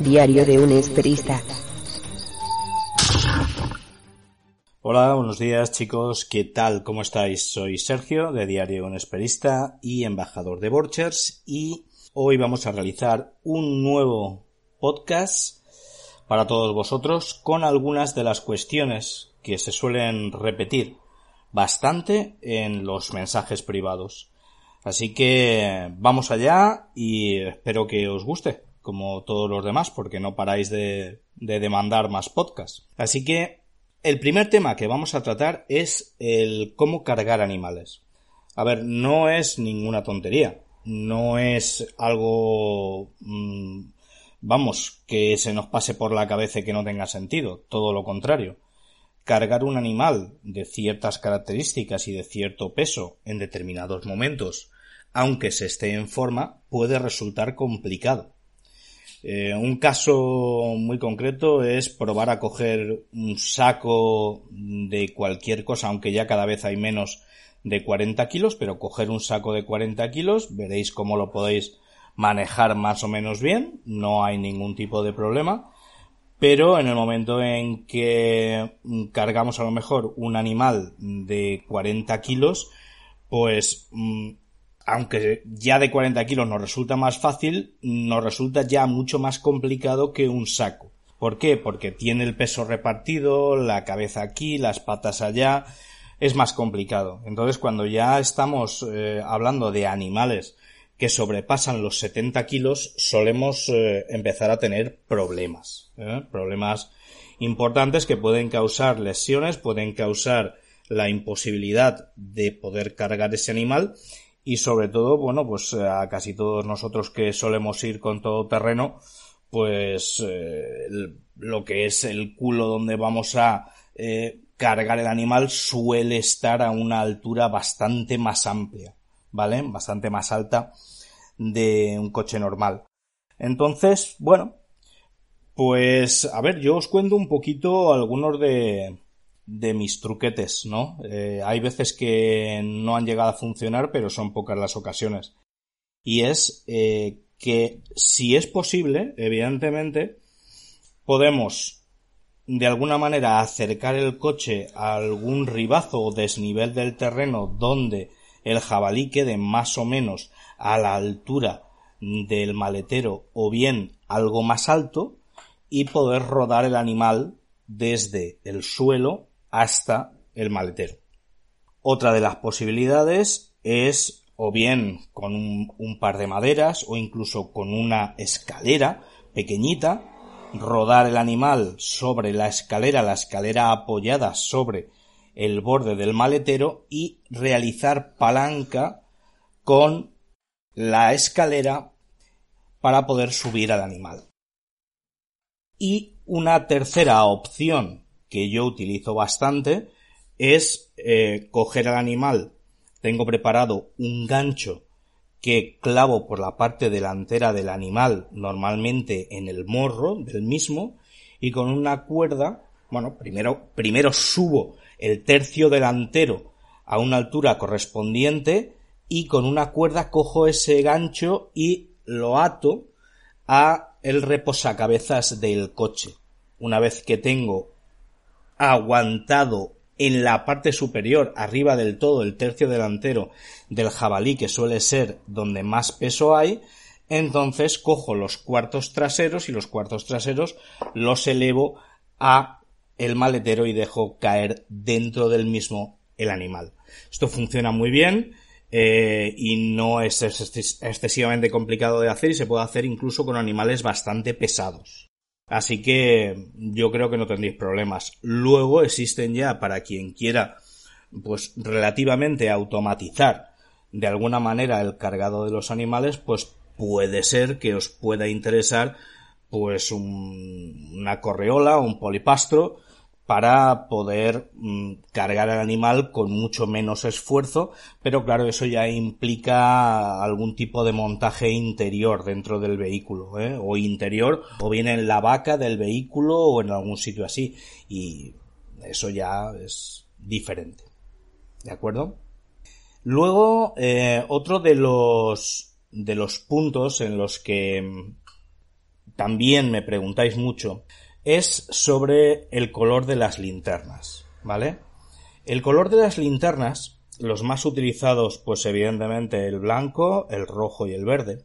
Diario de un esperista. Hola, buenos días chicos, ¿qué tal? ¿Cómo estáis? Soy Sergio de Diario Un Esperista y embajador de Borchers y hoy vamos a realizar un nuevo podcast para todos vosotros con algunas de las cuestiones que se suelen repetir bastante en los mensajes privados. Así que vamos allá y espero que os guste, como todos los demás, porque no paráis de, de demandar más podcasts. Así que el primer tema que vamos a tratar es el cómo cargar animales. A ver, no es ninguna tontería. No es algo, mm, vamos, que se nos pase por la cabeza y que no tenga sentido. Todo lo contrario. Cargar un animal de ciertas características y de cierto peso en determinados momentos, aunque se esté en forma, puede resultar complicado. Eh, un caso muy concreto es probar a coger un saco de cualquier cosa, aunque ya cada vez hay menos de 40 kilos, pero coger un saco de 40 kilos, veréis cómo lo podéis manejar más o menos bien, no hay ningún tipo de problema, pero en el momento en que cargamos a lo mejor un animal de 40 kilos, pues mm, aunque ya de 40 kilos nos resulta más fácil, nos resulta ya mucho más complicado que un saco. ¿Por qué? Porque tiene el peso repartido, la cabeza aquí, las patas allá, es más complicado. Entonces, cuando ya estamos eh, hablando de animales que sobrepasan los 70 kilos, solemos eh, empezar a tener problemas. ¿eh? Problemas importantes que pueden causar lesiones, pueden causar la imposibilidad de poder cargar ese animal y sobre todo, bueno, pues eh, a casi todos nosotros que solemos ir con todo terreno, pues eh, lo que es el culo donde vamos a eh, cargar el animal suele estar a una altura bastante más amplia, ¿vale? Bastante más alta de un coche normal. Entonces, bueno, pues a ver, yo os cuento un poquito algunos de, de mis truquetes, ¿no? Eh, hay veces que no han llegado a funcionar, pero son pocas las ocasiones. Y es eh, que si es posible, evidentemente, podemos de alguna manera acercar el coche a algún ribazo o desnivel del terreno donde el jabalí quede más o menos a la altura del maletero o bien algo más alto y poder rodar el animal desde el suelo hasta el maletero. Otra de las posibilidades es o bien con un, par de maderas o incluso con una escalera pequeñita, rodar el animal sobre la escalera, la escalera apoyada sobre el borde del maletero y realizar palanca con la escalera para poder subir al animal. Y una tercera opción que yo utilizo bastante es eh, coger al animal. Tengo preparado un gancho que clavo por la parte delantera del animal, normalmente en el morro del mismo, y con una cuerda, bueno, primero, primero subo el tercio delantero a una altura correspondiente y con una cuerda cojo ese gancho y lo ato a el reposacabezas del coche. Una vez que tengo aguantado en la parte superior, arriba del todo, el tercio delantero del jabalí, que suele ser donde más peso hay, entonces cojo los cuartos traseros y los cuartos traseros los elevo a el maletero y dejo caer dentro del mismo el animal. Esto funciona muy bien eh, y no es excesivamente complicado de hacer y se puede hacer incluso con animales bastante pesados. Así que yo creo que no tendréis problemas. Luego existen ya para quien quiera, pues relativamente automatizar de alguna manera el cargado de los animales, pues puede ser que os pueda interesar pues una correola un polipastro para poder mm, cargar al animal con mucho menos esfuerzo, pero claro, eso ya implica algún tipo de montaje interior dentro del vehículo, ¿eh? o interior, o bien en la vaca del vehículo o en algún sitio así, y eso ya es diferente. ¿De acuerdo? Luego, eh, otro de los, de los puntos en los que también me preguntáis mucho es sobre el color de las linternas, ¿vale? El color de las linternas, los más utilizados, pues evidentemente el blanco, el rojo y el verde,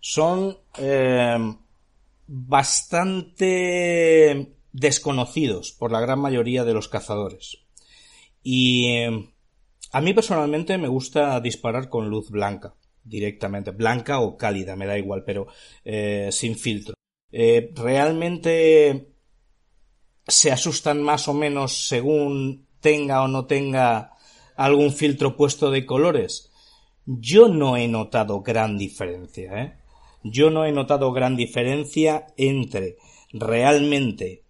son eh, bastante desconocidos por la gran mayoría de los cazadores. Y eh, a mí personalmente me gusta disparar con luz blanca, directamente, blanca o cálida, me da igual, pero eh, sin filtro. Eh, realmente se asustan más o menos según tenga o no tenga algún filtro puesto de colores. Yo no he notado gran diferencia, ¿eh? Yo no he notado gran diferencia entre realmente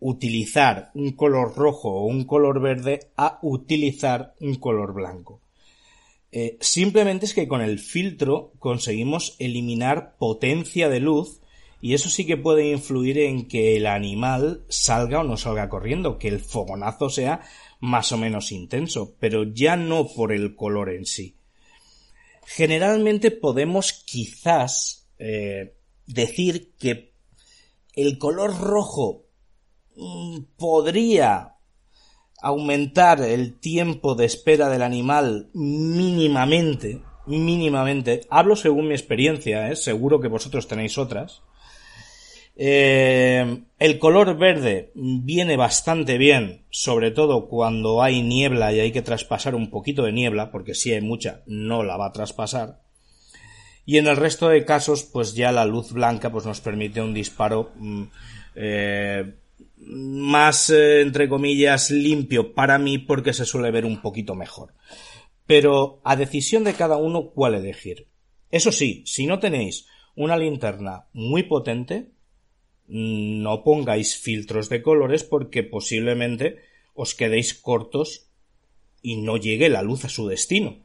utilizar un color rojo o un color verde a utilizar un color blanco. Eh, simplemente es que con el filtro conseguimos eliminar potencia de luz y eso sí que puede influir en que el animal salga o no salga corriendo, que el fogonazo sea más o menos intenso, pero ya no por el color en sí. Generalmente podemos quizás eh, decir que el color rojo mm, podría aumentar el tiempo de espera del animal mínimamente, mínimamente. Hablo según mi experiencia, ¿eh? seguro que vosotros tenéis otras. Eh, el color verde viene bastante bien, sobre todo cuando hay niebla y hay que traspasar un poquito de niebla, porque si hay mucha no la va a traspasar. Y en el resto de casos, pues ya la luz blanca pues nos permite un disparo mm, eh, más, eh, entre comillas, limpio para mí porque se suele ver un poquito mejor. Pero a decisión de cada uno cuál elegir. Eso sí, si no tenéis una linterna muy potente, no pongáis filtros de colores porque posiblemente os quedéis cortos y no llegue la luz a su destino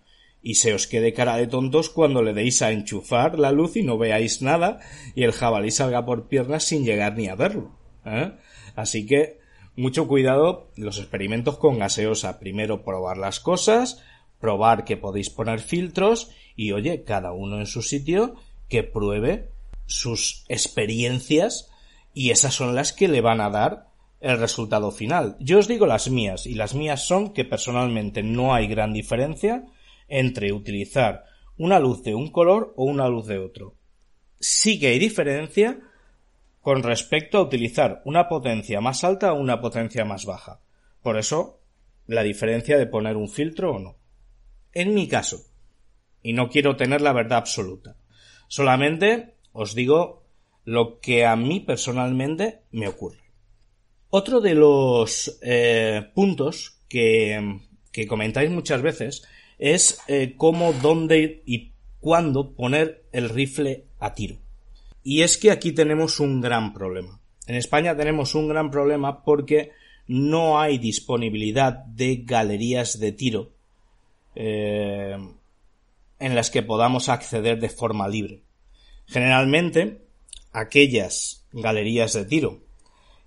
y se os quede cara de tontos cuando le deis a enchufar la luz y no veáis nada y el jabalí salga por piernas sin llegar ni a verlo. ¿eh? Así que mucho cuidado los experimentos con gaseosa. Primero probar las cosas, probar que podéis poner filtros y oye, cada uno en su sitio que pruebe sus experiencias y esas son las que le van a dar el resultado final. Yo os digo las mías, y las mías son que personalmente no hay gran diferencia entre utilizar una luz de un color o una luz de otro. Sí que hay diferencia con respecto a utilizar una potencia más alta o una potencia más baja. Por eso, la diferencia de poner un filtro o no. En mi caso, y no quiero tener la verdad absoluta, solamente os digo lo que a mí personalmente me ocurre. Otro de los eh, puntos que, comentáis muchas veces es eh, cómo, dónde y cuándo poner el rifle a tiro. Y es que aquí tenemos un gran problema. En España tenemos un gran problema porque no hay disponibilidad de galerías de tiro eh, en las que podamos acceder de forma libre. Generalmente aquellas galerías de tiro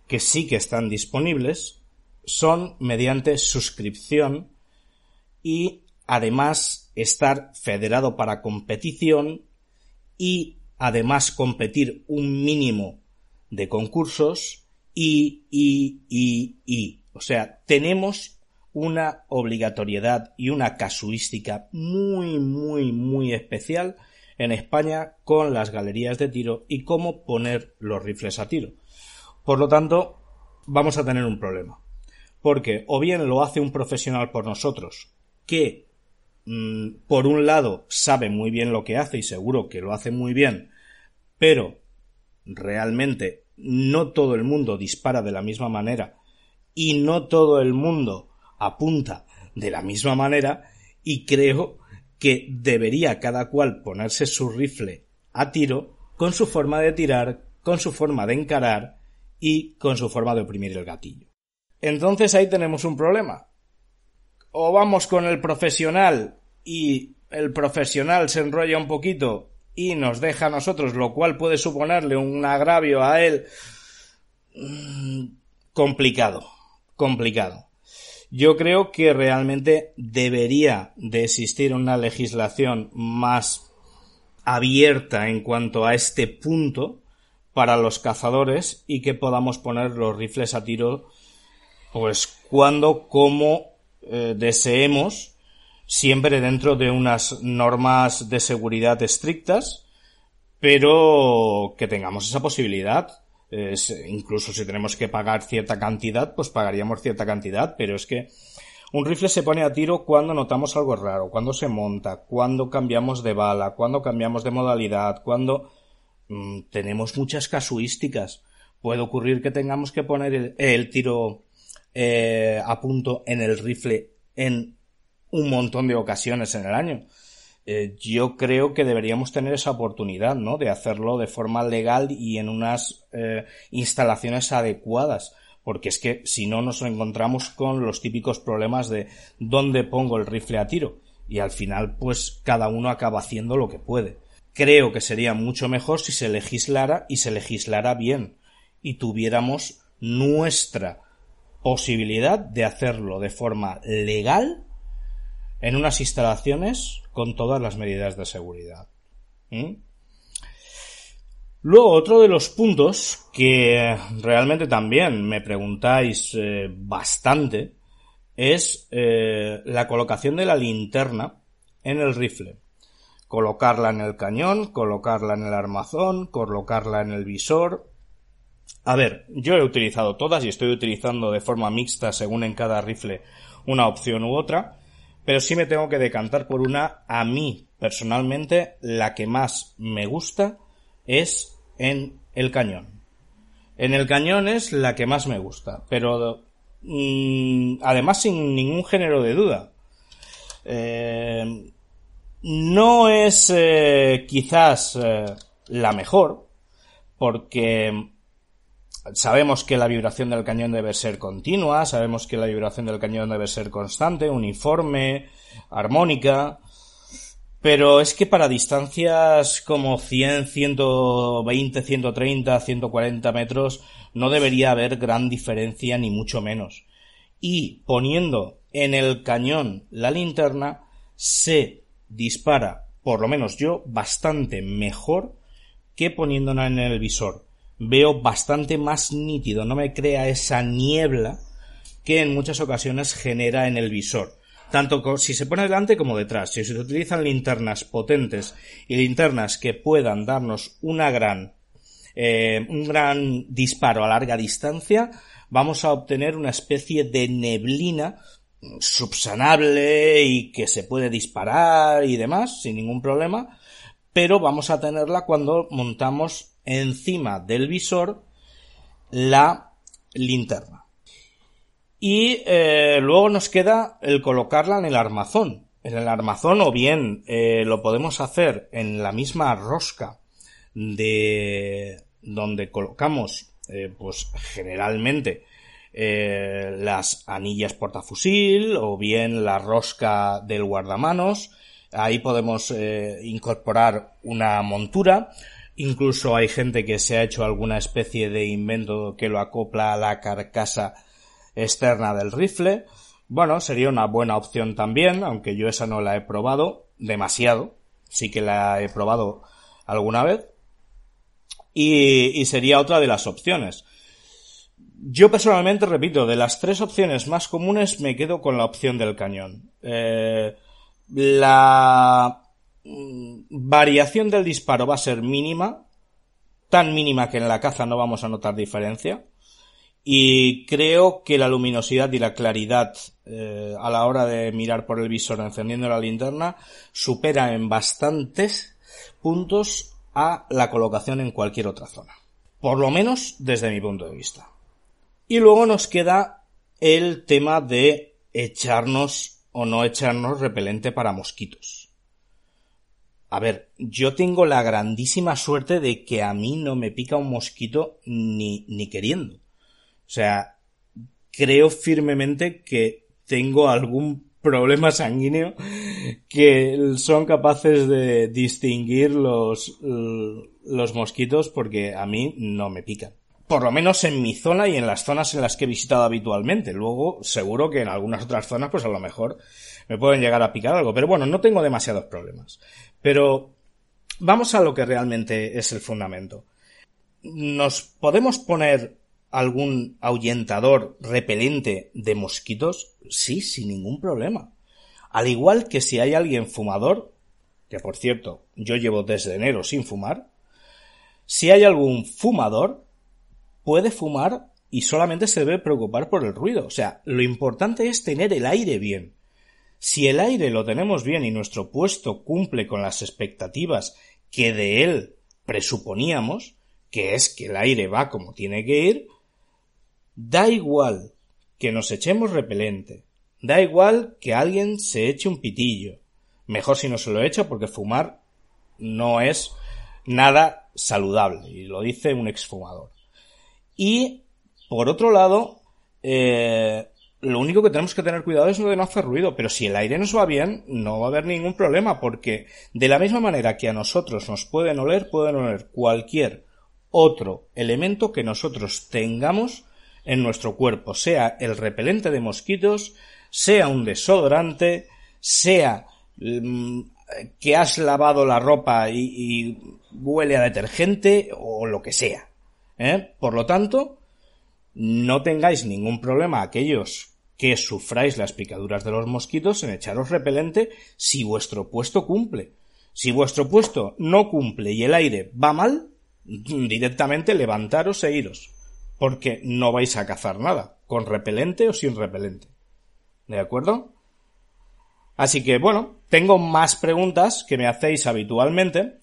que sí que están disponibles son mediante suscripción y además estar federado para competición y además competir un mínimo de concursos y, y, y, y. O sea, tenemos una obligatoriedad y una casuística muy, muy, muy especial en España con las galerías de tiro y cómo poner los rifles a tiro. Por lo tanto, vamos a tener un problema. Porque o bien lo hace un profesional por nosotros, que mm, por un lado sabe muy bien lo que hace y seguro que lo hace muy bien, pero realmente no todo el mundo dispara de la misma manera y no todo el mundo apunta de la misma manera y creo que debería cada cual ponerse su rifle a tiro con su forma de tirar, con su forma de encarar y con su forma de oprimir el gatillo. Entonces ahí tenemos un problema. O vamos con el profesional y el profesional se enrolla un poquito y nos deja a nosotros, lo cual puede suponerle un agravio a él. Mm, complicado, complicado. Yo creo que realmente debería de existir una legislación más abierta en cuanto a este punto, para los cazadores y que podamos poner los rifles a tiro pues cuando, como eh, deseemos, siempre dentro de unas normas de seguridad estrictas, pero que tengamos esa posibilidad. Incluso si tenemos que pagar cierta cantidad, pues pagaríamos cierta cantidad, pero es que un rifle se pone a tiro cuando notamos algo raro, cuando se monta, cuando cambiamos de bala, cuando cambiamos de modalidad, cuando mm, tenemos muchas casuísticas. Puede ocurrir que tengamos que poner el, tiro eh, a punto en el rifle en un montón de ocasiones en el año. Eh, yo creo que deberíamos tener esa oportunidad, ¿no? De hacerlo de forma legal y en unas eh, instalaciones adecuadas. Porque es que si no nos encontramos con los típicos problemas de dónde pongo el rifle a tiro. Y al final, pues cada uno acaba haciendo lo que puede. Creo que sería mucho mejor si se legislara y se legislara bien. Y tuviéramos nuestra posibilidad de hacerlo de forma legal en unas instalaciones con todas las medidas de seguridad. Luego, otro de los puntos que realmente también me preguntáis eh, bastante es eh, la colocación de la linterna en el rifle. Colocarla en el cañón, colocarla en el armazón, colocarla en el visor. A ver, yo he utilizado todas y estoy utilizando de forma mixta según en cada rifle una opción u otra pero sí me tengo que decantar por una, a mí personalmente, la que más me gusta es en el cañón. En el cañón es la que más me gusta, pero mm, además sin ningún género de duda. Eh, no es eh, quizás eh, la mejor, porque Sabemos que la vibración del cañón debe ser continua, sabemos que la vibración del cañón debe ser constante, uniforme, armónica, pero es que para distancias como 100, 120, 130, 140 metros no debería haber gran diferencia ni mucho menos. Y poniendo en el cañón la linterna se dispara, por lo menos yo, bastante mejor que poniéndola en el visor veo bastante más nítido, no me crea esa niebla que en muchas ocasiones genera en el visor. Tanto si se pone delante como detrás. Si se utilizan linternas potentes y linternas que puedan darnos gran, eh, un gran disparo a larga distancia, vamos a obtener una especie de neblina subsanable y que se puede disparar y demás sin ningún problema, pero vamos a tenerla cuando montamos encima del visor la linterna. Y eh, luego nos queda el colocarla en el armazón. En el armazón o bien eh, lo podemos hacer en la misma rosca de donde colocamos eh, pues generalmente las anillas portafusil o bien la rosca del guardamanos. Ahí podemos incorporar una montura Incluso hay gente que se ha hecho alguna especie de invento que lo acopla a la carcasa externa del rifle. Bueno, sería una buena opción también, aunque yo esa no la he probado demasiado. Sí que la he probado alguna vez. Y, sería otra de las opciones. Yo personalmente, repito, de las tres opciones más comunes me quedo con la opción del cañón. Eh, la variación del disparo va a ser mínima, tan mínima que en la caza no vamos a notar diferencia. Y creo que la luminosidad y la claridad eh, a la hora de mirar por el visor encendiendo la linterna supera en bastantes puntos a la colocación en cualquier otra zona. Por lo menos desde mi punto de vista. Y luego nos queda el tema de echarnos o no echarnos repelente para mosquitos. A ver, yo tengo la grandísima suerte de que a mí no me pica un mosquito ni, ni queriendo. O sea, creo firmemente que tengo algún problema sanguíneo que son capaces de distinguir los, los mosquitos porque a mí no me pican. Por lo menos en mi zona y en las zonas en las que he visitado habitualmente. Luego, seguro que en algunas otras zonas, pues a lo mejor me pueden llegar a picar algo. Pero bueno, no tengo demasiados problemas. Pero vamos a lo que realmente es el fundamento. ¿nos podemos poner algún ahuyentador repelente de mosquitos? Sí, sin ningún problema. Al igual que si hay alguien fumador, que por cierto, yo llevo desde enero sin fumar, si hay algún fumador, puede fumar y solamente se debe preocupar por el ruido. O sea, lo importante es tener el aire bien. Si el aire lo tenemos bien y nuestro puesto cumple con las expectativas que de él presuponíamos, que es que el aire va como tiene que ir, da igual que nos echemos repelente, da igual que alguien se eche un pitillo, mejor si no se lo echa porque fumar no es nada saludable, y lo dice un exfumador. Y, por otro lado, eh, lo único que tenemos que tener cuidado es de no hacer ruido, pero si el aire nos va bien, no va a haber ningún problema, porque de la misma manera que a nosotros nos pueden oler, pueden oler cualquier otro elemento que nosotros tengamos en nuestro cuerpo, sea el repelente de mosquitos, sea un desodorante, sea mm, que has lavado la ropa y, huele a detergente o lo que sea. ¿eh? Por lo tanto, no tengáis ningún problema aquellos que sufráis las picaduras de los mosquitos en echaros repelente si vuestro puesto cumple. Si vuestro puesto no cumple y el aire va mal, directamente levantaros e iros, porque no vais a cazar nada, con repelente o sin repelente. ¿De acuerdo? Así que bueno, tengo más preguntas que me hacéis habitualmente,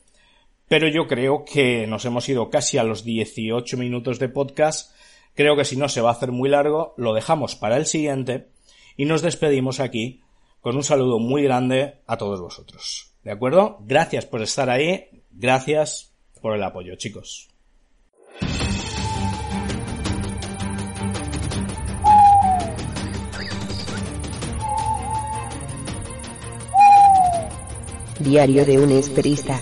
pero yo creo que nos hemos ido casi a los 18 minutos de podcast. Creo que si no se va a hacer muy largo, lo dejamos para el siguiente y nos despedimos aquí con un saludo muy grande a todos vosotros. ¿De acuerdo? Gracias por estar ahí, gracias por el apoyo, chicos. Diario de un esperista.